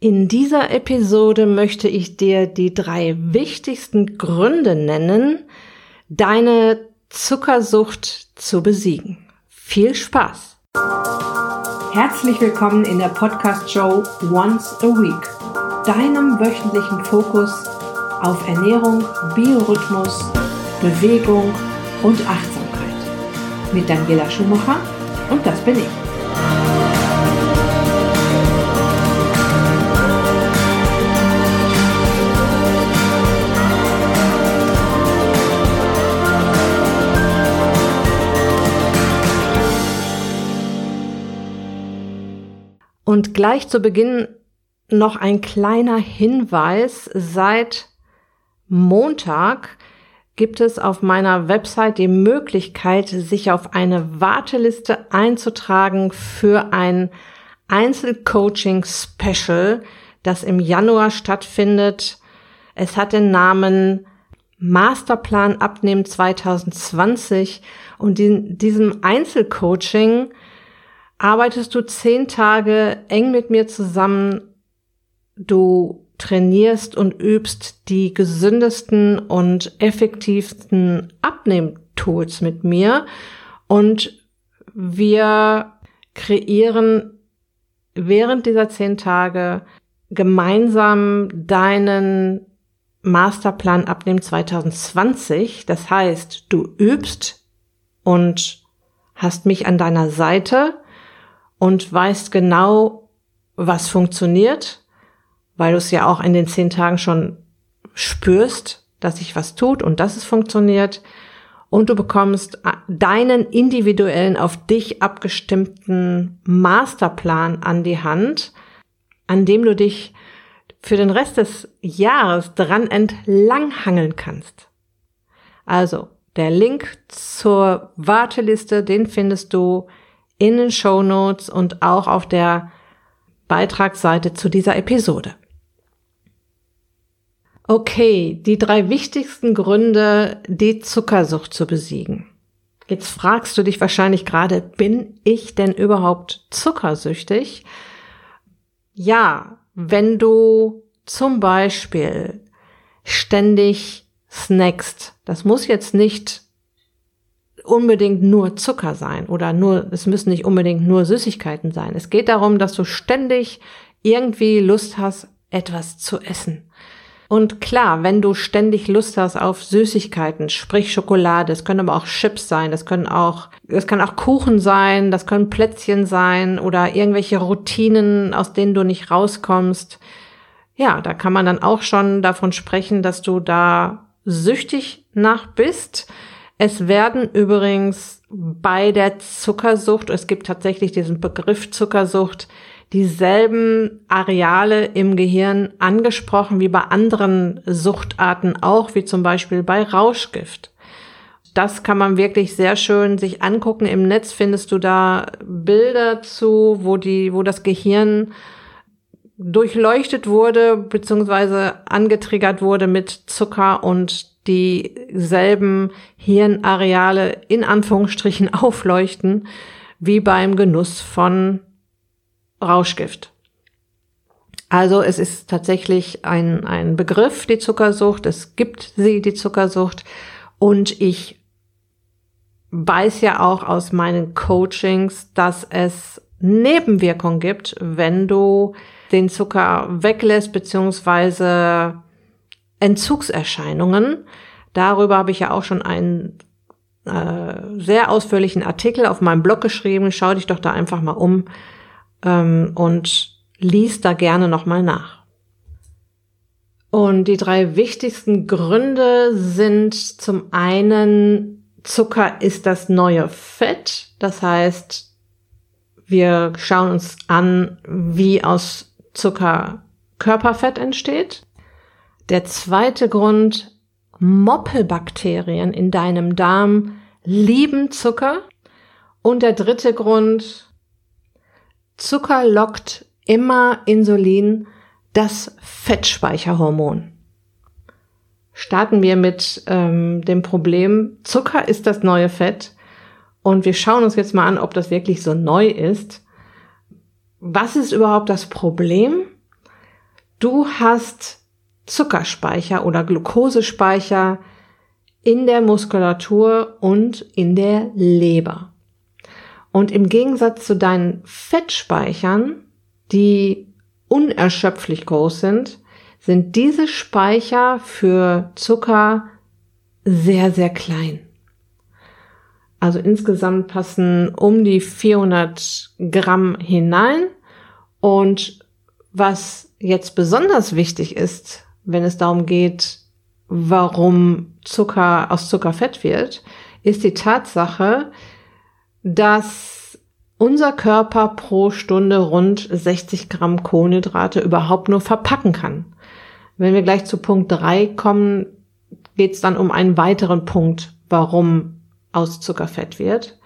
In dieser Episode möchte ich dir die drei wichtigsten Gründe nennen, deine Zuckersucht zu besiegen. Viel Spaß! Herzlich willkommen in der Podcast-Show Once a Week, deinem wöchentlichen Fokus auf Ernährung, Biorhythmus, Bewegung und Achtsamkeit. Mit Daniela Schumacher und das bin ich. Und gleich zu Beginn noch ein kleiner Hinweis. Seit Montag gibt es auf meiner Website die Möglichkeit, sich auf eine Warteliste einzutragen für ein Einzelcoaching-Special, das im Januar stattfindet. Es hat den Namen Masterplan Abnehmen 2020 und in diesem Einzelcoaching arbeitest du zehn Tage eng mit mir zusammen. Du trainierst und übst die gesündesten und effektivsten Abnehmtools mit mir und wir kreieren während dieser zehn Tage gemeinsam deinen Masterplan Abnehmen 2020. Das heißt, du übst und hast mich an deiner Seite und weißt genau, was funktioniert, weil du es ja auch in den zehn Tagen schon spürst, dass sich was tut und dass es funktioniert. Und du bekommst deinen individuellen, auf dich abgestimmten Masterplan an die Hand, an dem du dich für den Rest des Jahres dran entlanghangeln kannst. Also, der Link zur Warteliste, den findest du in den Show Notes und auch auf der Beitragsseite zu dieser Episode. Okay, die drei wichtigsten Gründe, die Zuckersucht zu besiegen. Jetzt fragst du dich wahrscheinlich gerade, bin ich denn überhaupt zuckersüchtig? Ja, wenn du zum Beispiel ständig snackst, das muss jetzt nicht unbedingt nur Zucker sein oder nur, es müssen nicht unbedingt nur Süßigkeiten sein. Es geht darum, dass du ständig irgendwie Lust hast, etwas zu essen. Und klar, wenn du ständig Lust hast auf Süßigkeiten, sprich Schokolade, es können aber auch Chips sein, das können auch, es kann auch Kuchen sein, das können Plätzchen sein oder irgendwelche Routinen, aus denen du nicht rauskommst. Ja, da kann man dann auch schon davon sprechen, dass du da süchtig nach bist. Es werden übrigens bei der Zuckersucht, es gibt tatsächlich diesen Begriff Zuckersucht, dieselben Areale im Gehirn angesprochen wie bei anderen Suchtarten auch, wie zum Beispiel bei Rauschgift. Das kann man wirklich sehr schön sich angucken. Im Netz findest du da Bilder zu, wo die, wo das Gehirn durchleuchtet wurde, beziehungsweise angetriggert wurde mit Zucker und dieselben Hirnareale in Anführungsstrichen aufleuchten wie beim Genuss von Rauschgift. Also es ist tatsächlich ein, ein Begriff, die Zuckersucht. Es gibt sie, die Zuckersucht. Und ich weiß ja auch aus meinen Coachings, dass es Nebenwirkungen gibt, wenn du den Zucker weglässt, beziehungsweise Entzugserscheinungen. Darüber habe ich ja auch schon einen äh, sehr ausführlichen Artikel auf meinem Blog geschrieben. Schau dich doch da einfach mal um ähm, und lies da gerne nochmal nach. Und die drei wichtigsten Gründe sind zum einen, Zucker ist das neue Fett. Das heißt, wir schauen uns an, wie aus Zucker Körperfett entsteht. Der zweite Grund, Moppelbakterien in deinem Darm lieben Zucker. Und der dritte Grund, Zucker lockt immer Insulin, das Fettspeicherhormon. Starten wir mit ähm, dem Problem, Zucker ist das neue Fett. Und wir schauen uns jetzt mal an, ob das wirklich so neu ist. Was ist überhaupt das Problem? Du hast Zuckerspeicher oder Glukosespeicher in der Muskulatur und in der Leber. Und im Gegensatz zu deinen Fettspeichern, die unerschöpflich groß sind, sind diese Speicher für Zucker sehr, sehr klein. Also insgesamt passen um die 400 Gramm hinein. Und was jetzt besonders wichtig ist, wenn es darum geht, warum Zucker aus Zucker Fett wird, ist die Tatsache, dass unser Körper pro Stunde rund 60 Gramm Kohlenhydrate überhaupt nur verpacken kann. Wenn wir gleich zu Punkt 3 kommen, geht es dann um einen weiteren Punkt, warum aus Zucker Fett wird.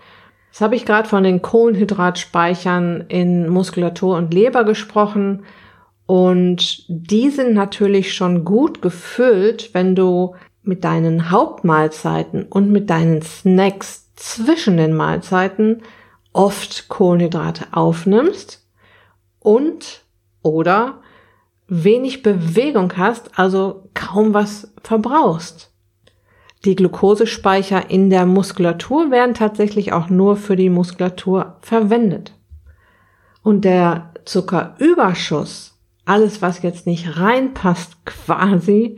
Das habe ich gerade von den Kohlenhydratspeichern in Muskulatur und Leber gesprochen. Und die sind natürlich schon gut gefüllt, wenn du mit deinen Hauptmahlzeiten und mit deinen Snacks zwischen den Mahlzeiten oft Kohlenhydrate aufnimmst und oder wenig Bewegung hast, also kaum was verbrauchst. Die Glukosespeicher in der Muskulatur werden tatsächlich auch nur für die Muskulatur verwendet. Und der Zuckerüberschuss, alles was jetzt nicht reinpasst quasi,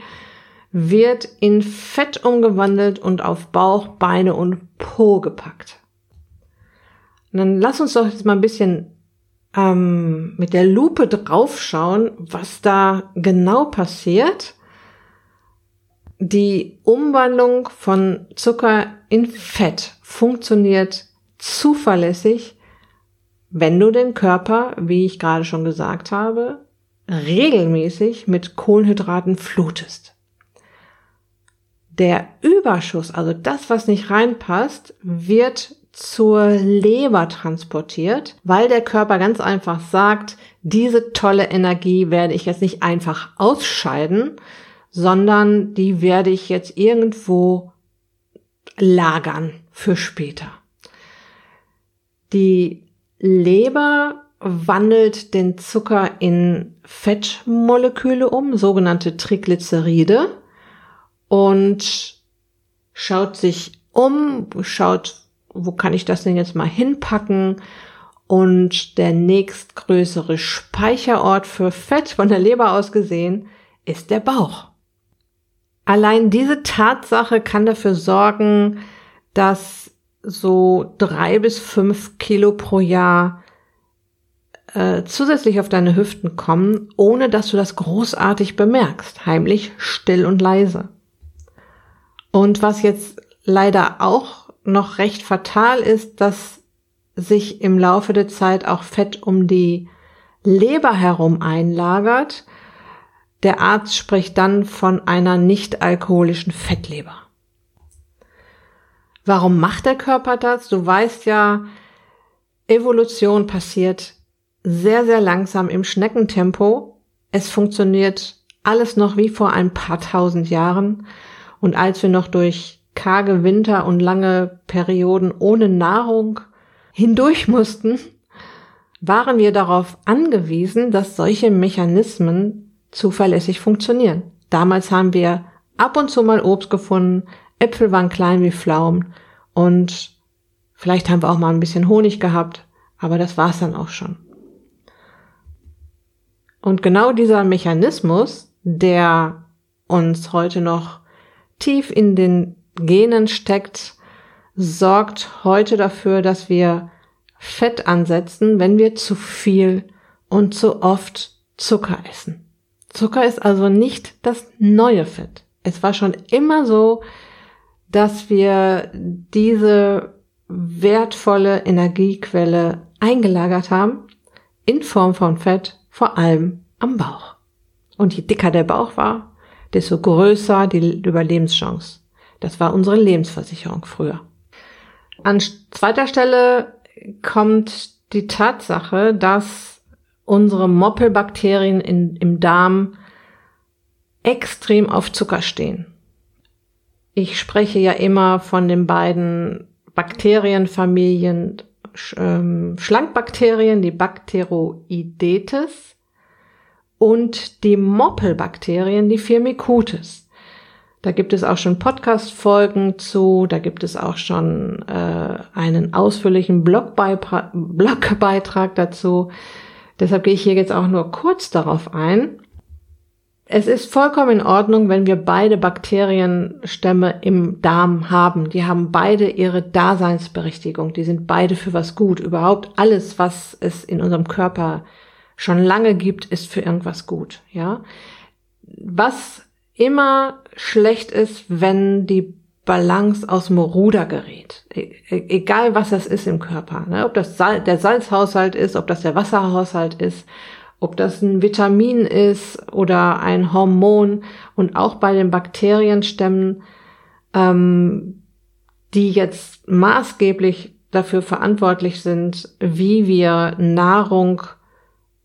wird in Fett umgewandelt und auf Bauch, Beine und Po gepackt. Und dann lass uns doch jetzt mal ein bisschen ähm, mit der Lupe draufschauen, was da genau passiert. Die Umwandlung von Zucker in Fett funktioniert zuverlässig, wenn du den Körper, wie ich gerade schon gesagt habe, regelmäßig mit Kohlenhydraten flutest. Der Überschuss, also das, was nicht reinpasst, wird zur Leber transportiert, weil der Körper ganz einfach sagt, diese tolle Energie werde ich jetzt nicht einfach ausscheiden, sondern die werde ich jetzt irgendwo lagern für später. Die Leber wandelt den Zucker in Fettmoleküle um, sogenannte Triglyceride und schaut sich um, schaut, wo kann ich das denn jetzt mal hinpacken? Und der nächstgrößere Speicherort für Fett von der Leber aus gesehen ist der Bauch. Allein diese Tatsache kann dafür sorgen, dass so drei bis fünf Kilo pro Jahr äh, zusätzlich auf deine Hüften kommen, ohne dass du das großartig bemerkst, heimlich, still und leise. Und was jetzt leider auch noch recht fatal ist, dass sich im Laufe der Zeit auch Fett um die Leber herum einlagert. Der Arzt spricht dann von einer nicht alkoholischen Fettleber. Warum macht der Körper das? Du weißt ja, Evolution passiert sehr, sehr langsam im Schneckentempo. Es funktioniert alles noch wie vor ein paar tausend Jahren. Und als wir noch durch karge Winter und lange Perioden ohne Nahrung hindurch mussten, waren wir darauf angewiesen, dass solche Mechanismen zuverlässig funktionieren. Damals haben wir ab und zu mal Obst gefunden, Äpfel waren klein wie Pflaumen und vielleicht haben wir auch mal ein bisschen Honig gehabt, aber das war's dann auch schon. Und genau dieser Mechanismus, der uns heute noch tief in den Genen steckt, sorgt heute dafür, dass wir Fett ansetzen, wenn wir zu viel und zu oft Zucker essen. Zucker ist also nicht das neue Fett. Es war schon immer so, dass wir diese wertvolle Energiequelle eingelagert haben in Form von Fett, vor allem am Bauch. Und je dicker der Bauch war, desto größer die Überlebenschance. Das war unsere Lebensversicherung früher. An zweiter Stelle kommt die Tatsache, dass unsere Moppelbakterien in, im Darm extrem auf Zucker stehen. Ich spreche ja immer von den beiden Bakterienfamilien ähm, Schlankbakterien, die Bacteroidetes und die Moppelbakterien, die Firmicutes. Da gibt es auch schon Podcast-Folgen zu, da gibt es auch schon äh, einen ausführlichen Blogbeitrag, Blogbeitrag dazu. Deshalb gehe ich hier jetzt auch nur kurz darauf ein. Es ist vollkommen in Ordnung, wenn wir beide Bakterienstämme im Darm haben. Die haben beide ihre Daseinsberechtigung. Die sind beide für was gut. Überhaupt alles, was es in unserem Körper schon lange gibt, ist für irgendwas gut, ja. Was immer schlecht ist, wenn die Balance aus dem Ruder gerät. E, e egal was das ist im Körper. Ne? Ob das Sal der Salzhaushalt ist, ob das der Wasserhaushalt ist, ob das ein Vitamin ist oder ein Hormon. Und auch bei den Bakterienstämmen, ähm, die jetzt maßgeblich dafür verantwortlich sind, wie wir Nahrung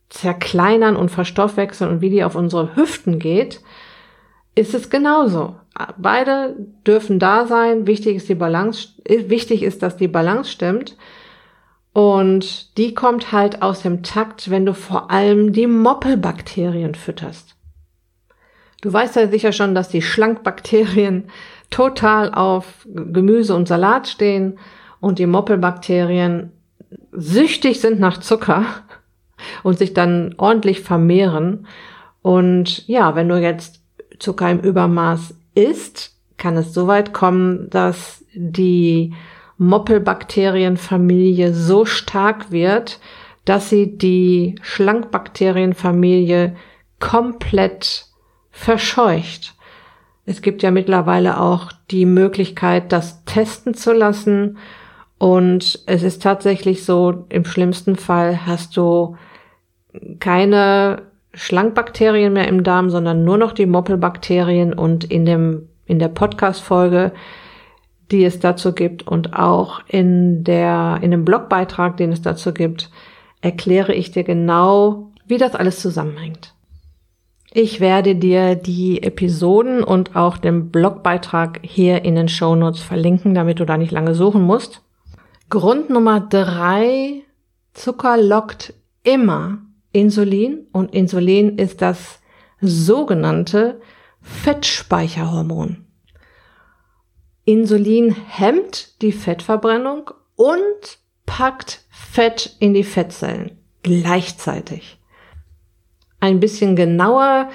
zerkleinern und verstoffwechseln und wie die auf unsere Hüften geht, ist es genauso. Beide dürfen da sein. Wichtig ist die Balance, wichtig ist, dass die Balance stimmt. Und die kommt halt aus dem Takt, wenn du vor allem die Moppelbakterien fütterst. Du weißt ja sicher schon, dass die Schlankbakterien total auf Gemüse und Salat stehen und die Moppelbakterien süchtig sind nach Zucker und sich dann ordentlich vermehren. Und ja, wenn du jetzt Zucker im Übermaß isst, kann es so weit kommen, dass die Moppelbakterienfamilie so stark wird, dass sie die Schlankbakterienfamilie komplett verscheucht. Es gibt ja mittlerweile auch die Möglichkeit, das testen zu lassen. Und es ist tatsächlich so, im schlimmsten Fall hast du keine Schlankbakterien mehr im Darm, sondern nur noch die Moppelbakterien und in dem, in der Podcast-Folge, die es dazu gibt und auch in der, in dem Blogbeitrag, den es dazu gibt, erkläre ich dir genau, wie das alles zusammenhängt. Ich werde dir die Episoden und auch den Blogbeitrag hier in den Show Notes verlinken, damit du da nicht lange suchen musst. Grund Nummer drei, Zucker lockt immer Insulin und Insulin ist das sogenannte Fettspeicherhormon. Insulin hemmt die Fettverbrennung und packt Fett in die Fettzellen gleichzeitig. Ein bisschen genauer,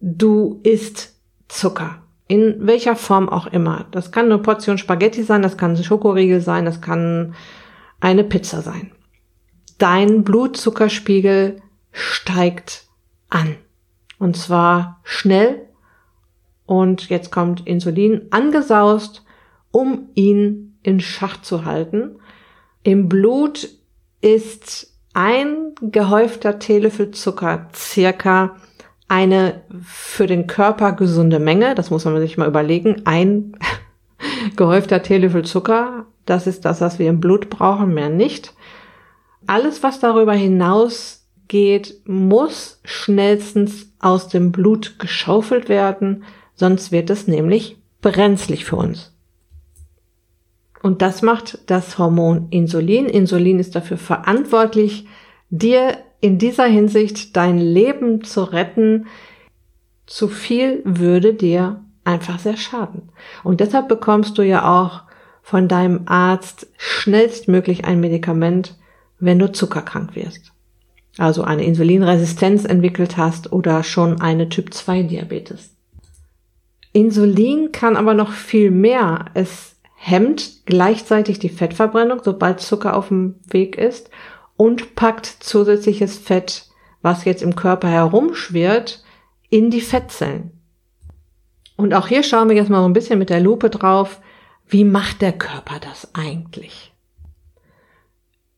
du isst Zucker. In welcher Form auch immer. Das kann eine Portion Spaghetti sein, das kann ein Schokoriegel sein, das kann eine Pizza sein dein Blutzuckerspiegel steigt an. Und zwar schnell. Und jetzt kommt Insulin angesaust, um ihn in Schach zu halten. Im Blut ist ein gehäufter Teelöffel Zucker circa eine für den Körper gesunde Menge. Das muss man sich mal überlegen. Ein gehäufter Teelöffel Zucker, das ist das, was wir im Blut brauchen, mehr nicht. Alles, was darüber hinaus geht, muss schnellstens aus dem Blut geschaufelt werden, sonst wird es nämlich brenzlig für uns. Und das macht das Hormon Insulin. Insulin ist dafür verantwortlich, dir in dieser Hinsicht dein Leben zu retten. Zu viel würde dir einfach sehr schaden. Und deshalb bekommst du ja auch von deinem Arzt schnellstmöglich ein Medikament, wenn du zuckerkrank wirst. Also eine Insulinresistenz entwickelt hast oder schon eine Typ 2 Diabetes. Insulin kann aber noch viel mehr. Es hemmt gleichzeitig die Fettverbrennung, sobald Zucker auf dem Weg ist und packt zusätzliches Fett, was jetzt im Körper herumschwirrt, in die Fettzellen. Und auch hier schauen wir jetzt mal so ein bisschen mit der Lupe drauf, wie macht der Körper das eigentlich?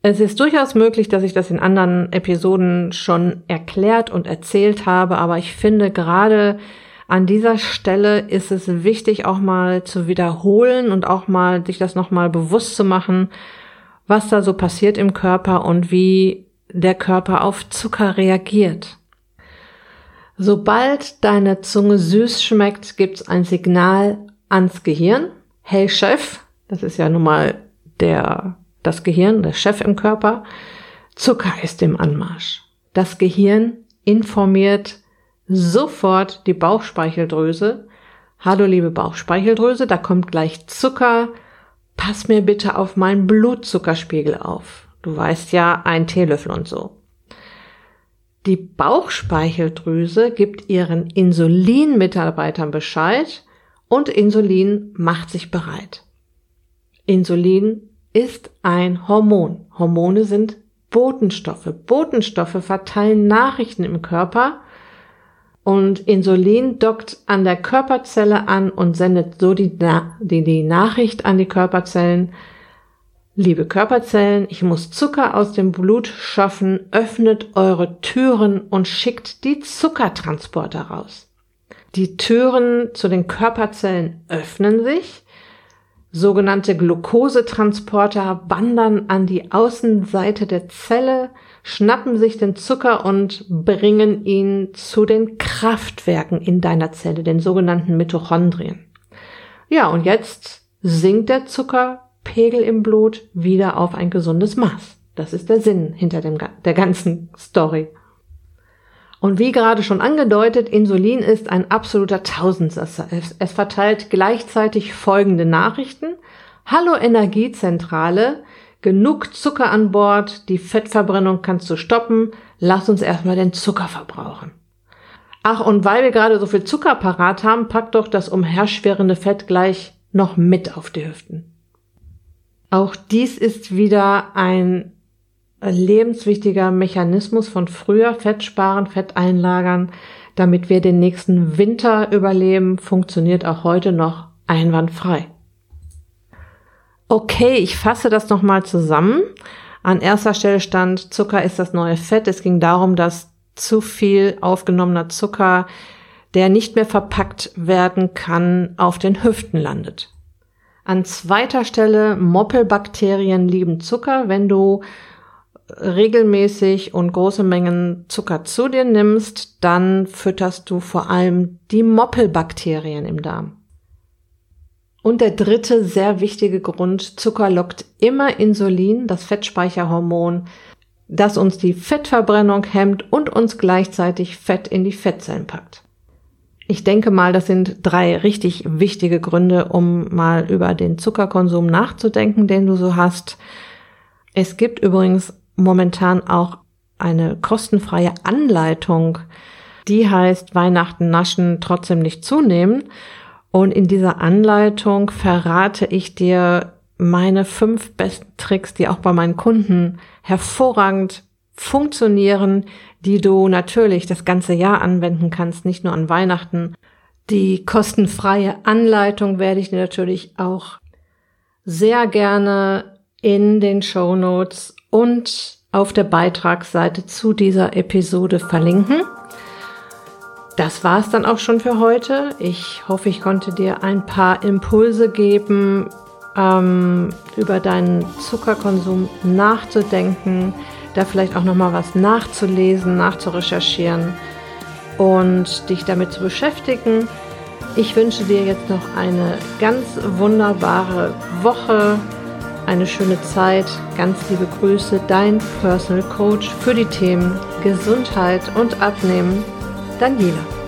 Es ist durchaus möglich, dass ich das in anderen Episoden schon erklärt und erzählt habe, aber ich finde gerade an dieser Stelle ist es wichtig, auch mal zu wiederholen und auch mal sich das nochmal bewusst zu machen, was da so passiert im Körper und wie der Körper auf Zucker reagiert. Sobald deine Zunge süß schmeckt, gibt es ein Signal ans Gehirn. Hey Chef, das ist ja nun mal der das Gehirn, der Chef im Körper, Zucker ist im Anmarsch. Das Gehirn informiert sofort die Bauchspeicheldrüse. Hallo liebe Bauchspeicheldrüse, da kommt gleich Zucker. Pass mir bitte auf meinen Blutzuckerspiegel auf. Du weißt ja, ein Teelöffel und so. Die Bauchspeicheldrüse gibt ihren Insulinmitarbeitern Bescheid und Insulin macht sich bereit. Insulin ist ein Hormon. Hormone sind Botenstoffe. Botenstoffe verteilen Nachrichten im Körper und Insulin dockt an der Körperzelle an und sendet so die, die, die Nachricht an die Körperzellen. Liebe Körperzellen, ich muss Zucker aus dem Blut schaffen, öffnet eure Türen und schickt die Zuckertransporter raus. Die Türen zu den Körperzellen öffnen sich Sogenannte Glukosetransporter wandern an die Außenseite der Zelle, schnappen sich den Zucker und bringen ihn zu den Kraftwerken in deiner Zelle, den sogenannten Mitochondrien. Ja, und jetzt sinkt der Zuckerpegel im Blut wieder auf ein gesundes Maß. Das ist der Sinn hinter dem, der ganzen Story. Und wie gerade schon angedeutet, Insulin ist ein absoluter Tausendsasser. Es, es verteilt gleichzeitig folgende Nachrichten. Hallo Energiezentrale, genug Zucker an Bord, die Fettverbrennung kannst du stoppen, lass uns erstmal den Zucker verbrauchen. Ach, und weil wir gerade so viel Zucker parat haben, pack doch das umherschwirrende Fett gleich noch mit auf die Hüften. Auch dies ist wieder ein lebenswichtiger Mechanismus von früher, Fett sparen, Fett einlagern, damit wir den nächsten Winter überleben, funktioniert auch heute noch einwandfrei. Okay, ich fasse das nochmal zusammen. An erster Stelle stand, Zucker ist das neue Fett. Es ging darum, dass zu viel aufgenommener Zucker, der nicht mehr verpackt werden kann, auf den Hüften landet. An zweiter Stelle, Moppelbakterien lieben Zucker. Wenn du regelmäßig und große Mengen Zucker zu dir nimmst, dann fütterst du vor allem die Moppelbakterien im Darm. Und der dritte sehr wichtige Grund, Zucker lockt immer Insulin, das Fettspeicherhormon, das uns die Fettverbrennung hemmt und uns gleichzeitig Fett in die Fettzellen packt. Ich denke mal, das sind drei richtig wichtige Gründe, um mal über den Zuckerkonsum nachzudenken, den du so hast. Es gibt übrigens momentan auch eine kostenfreie Anleitung, die heißt Weihnachten naschen trotzdem nicht zunehmen. Und in dieser Anleitung verrate ich dir meine fünf besten Tricks, die auch bei meinen Kunden hervorragend funktionieren, die du natürlich das ganze Jahr anwenden kannst, nicht nur an Weihnachten. Die kostenfreie Anleitung werde ich dir natürlich auch sehr gerne in den Show Notes und auf der Beitragsseite zu dieser Episode verlinken. Das war es dann auch schon für heute. Ich hoffe, ich konnte dir ein paar Impulse geben, ähm, über deinen Zuckerkonsum nachzudenken, da vielleicht auch noch mal was nachzulesen, nachzurecherchieren und dich damit zu beschäftigen. Ich wünsche dir jetzt noch eine ganz wunderbare Woche eine schöne Zeit. Ganz liebe Grüße, dein Personal Coach für die Themen Gesundheit und Abnehmen, Daniela.